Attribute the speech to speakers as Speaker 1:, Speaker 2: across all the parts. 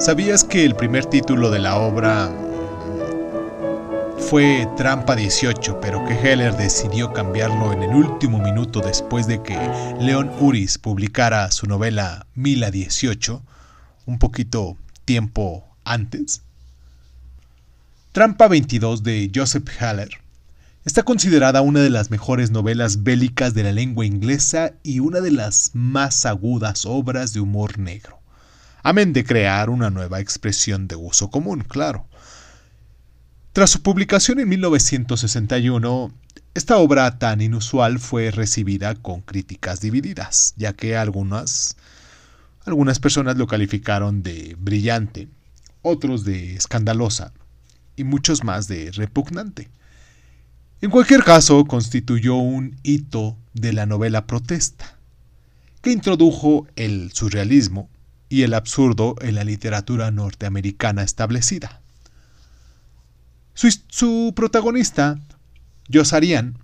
Speaker 1: ¿Sabías que el primer título de la obra fue Trampa 18, pero que Heller decidió cambiarlo en el último minuto después de que Leon Uris publicara su novela Mila 18, un poquito tiempo antes? Trampa 22 de Joseph Heller está considerada una de las mejores novelas bélicas de la lengua inglesa y una de las más agudas obras de humor negro amén de crear una nueva expresión de uso común, claro. Tras su publicación en 1961, esta obra tan inusual fue recibida con críticas divididas, ya que algunas, algunas personas lo calificaron de brillante, otros de escandalosa y muchos más de repugnante. En cualquier caso, constituyó un hito de la novela protesta, que introdujo el surrealismo, y el absurdo en la literatura norteamericana establecida. Su, protagonista, Josarian,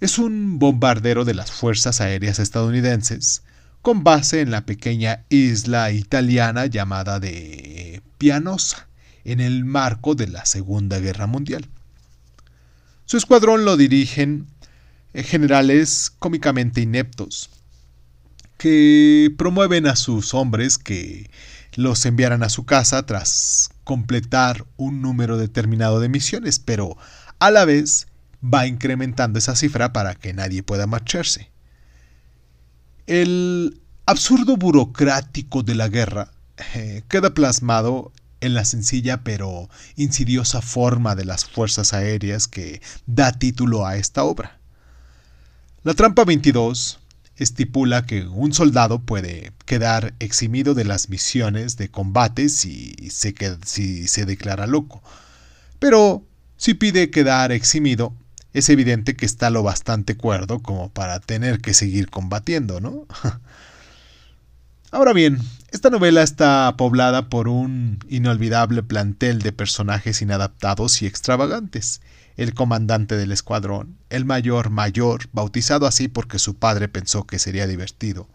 Speaker 1: es un bombardero de las Fuerzas Aéreas estadounidenses, con base en la pequeña isla italiana llamada de Pianosa, en el marco de la Segunda Guerra Mundial. Su escuadrón lo dirigen eh, generales cómicamente ineptos, que promueven a sus hombres que los enviaran a su casa tras completar un número determinado de misiones, pero a la vez va incrementando esa cifra para que nadie pueda marcharse. El absurdo burocrático de la guerra eh, queda plasmado en la sencilla pero insidiosa forma de las fuerzas aéreas que da título a esta obra. La trampa 22 estipula que un soldado puede quedar eximido de las misiones de combate si se, si se declara loco. Pero si pide quedar eximido, es evidente que está lo bastante cuerdo como para tener que seguir combatiendo, ¿no? Ahora bien, esta novela está poblada por un inolvidable plantel de personajes inadaptados y extravagantes, el comandante del escuadrón, el mayor mayor, bautizado así porque su padre pensó que sería divertido.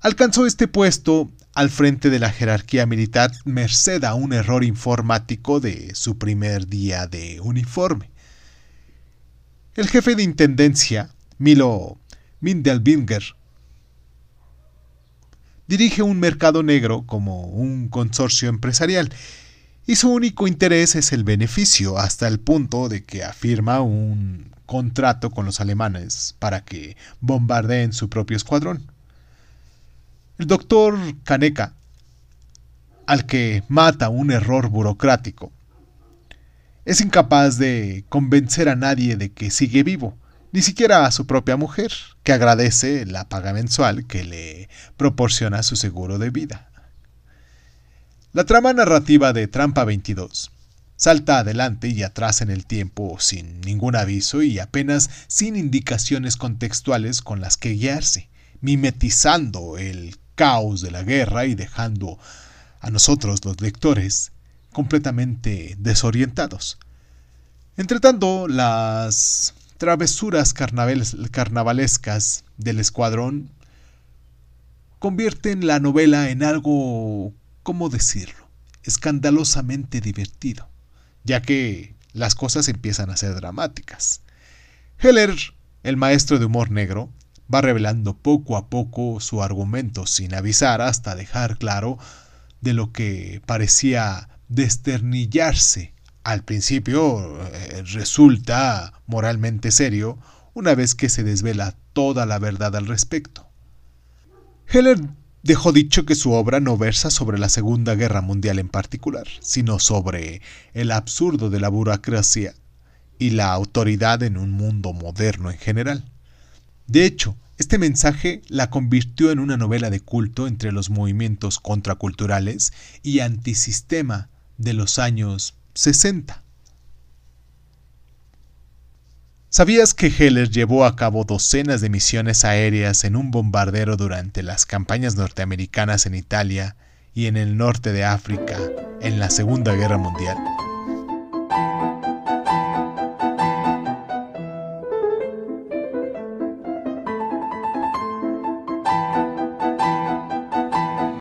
Speaker 1: Alcanzó este puesto al frente de la jerarquía militar merced a un error informático de su primer día de uniforme. El jefe de intendencia, Milo Mindelbinger, dirige un mercado negro como un consorcio empresarial y su único interés es el beneficio hasta el punto de que afirma un contrato con los alemanes para que bombardeen su propio escuadrón. El doctor Kaneka, al que mata un error burocrático, es incapaz de convencer a nadie de que sigue vivo, ni siquiera a su propia mujer, que agradece la paga mensual que le proporciona su seguro de vida. La trama narrativa de Trampa 22 salta adelante y atrás en el tiempo sin ningún aviso y apenas sin indicaciones contextuales con las que guiarse, mimetizando el caos de la guerra y dejando a nosotros los lectores completamente desorientados. Entretanto, las travesuras carnavalescas del escuadrón convierten la novela en algo ¿cómo decirlo?, escandalosamente divertido, ya que las cosas empiezan a ser dramáticas. Heller, el maestro de humor negro, va revelando poco a poco su argumento sin avisar hasta dejar claro de lo que parecía desternillarse al principio eh, resulta moralmente serio una vez que se desvela toda la verdad al respecto. Heller Dejó dicho que su obra no versa sobre la Segunda Guerra Mundial en particular, sino sobre el absurdo de la burocracia y la autoridad en un mundo moderno en general. De hecho, este mensaje la convirtió en una novela de culto entre los movimientos contraculturales y antisistema de los años 60. ¿Sabías que Heller llevó a cabo docenas de misiones aéreas en un bombardero durante las campañas norteamericanas en Italia y en el norte de África en la Segunda Guerra Mundial?